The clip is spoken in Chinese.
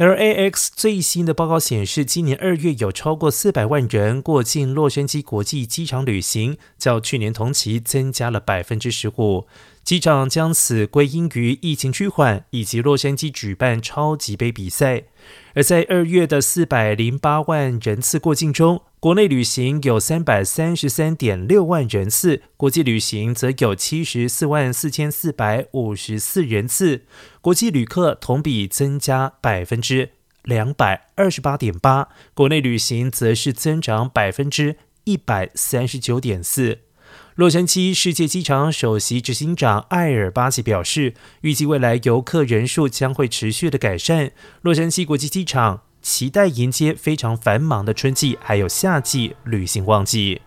LAX 最新的报告显示，今年二月有超过四百万人过境洛杉矶国际机场旅行，较去年同期增加了百分之十五。机长将此归因于疫情趋缓以及洛杉矶举办超级杯比赛。而在二月的四百零八万人次过境中，国内旅行有三百三十三点六万人次，国际旅行则有七十四万四千四百五十四人次，国际旅客同比增加百分之两百二十八点八，国内旅行则是增长百分之一百三十九点四。洛杉矶世界机场首席执行长艾尔巴奇表示，预计未来游客人数将会持续的改善。洛杉矶国际机场期待迎接非常繁忙的春季还有夏季旅行旺季。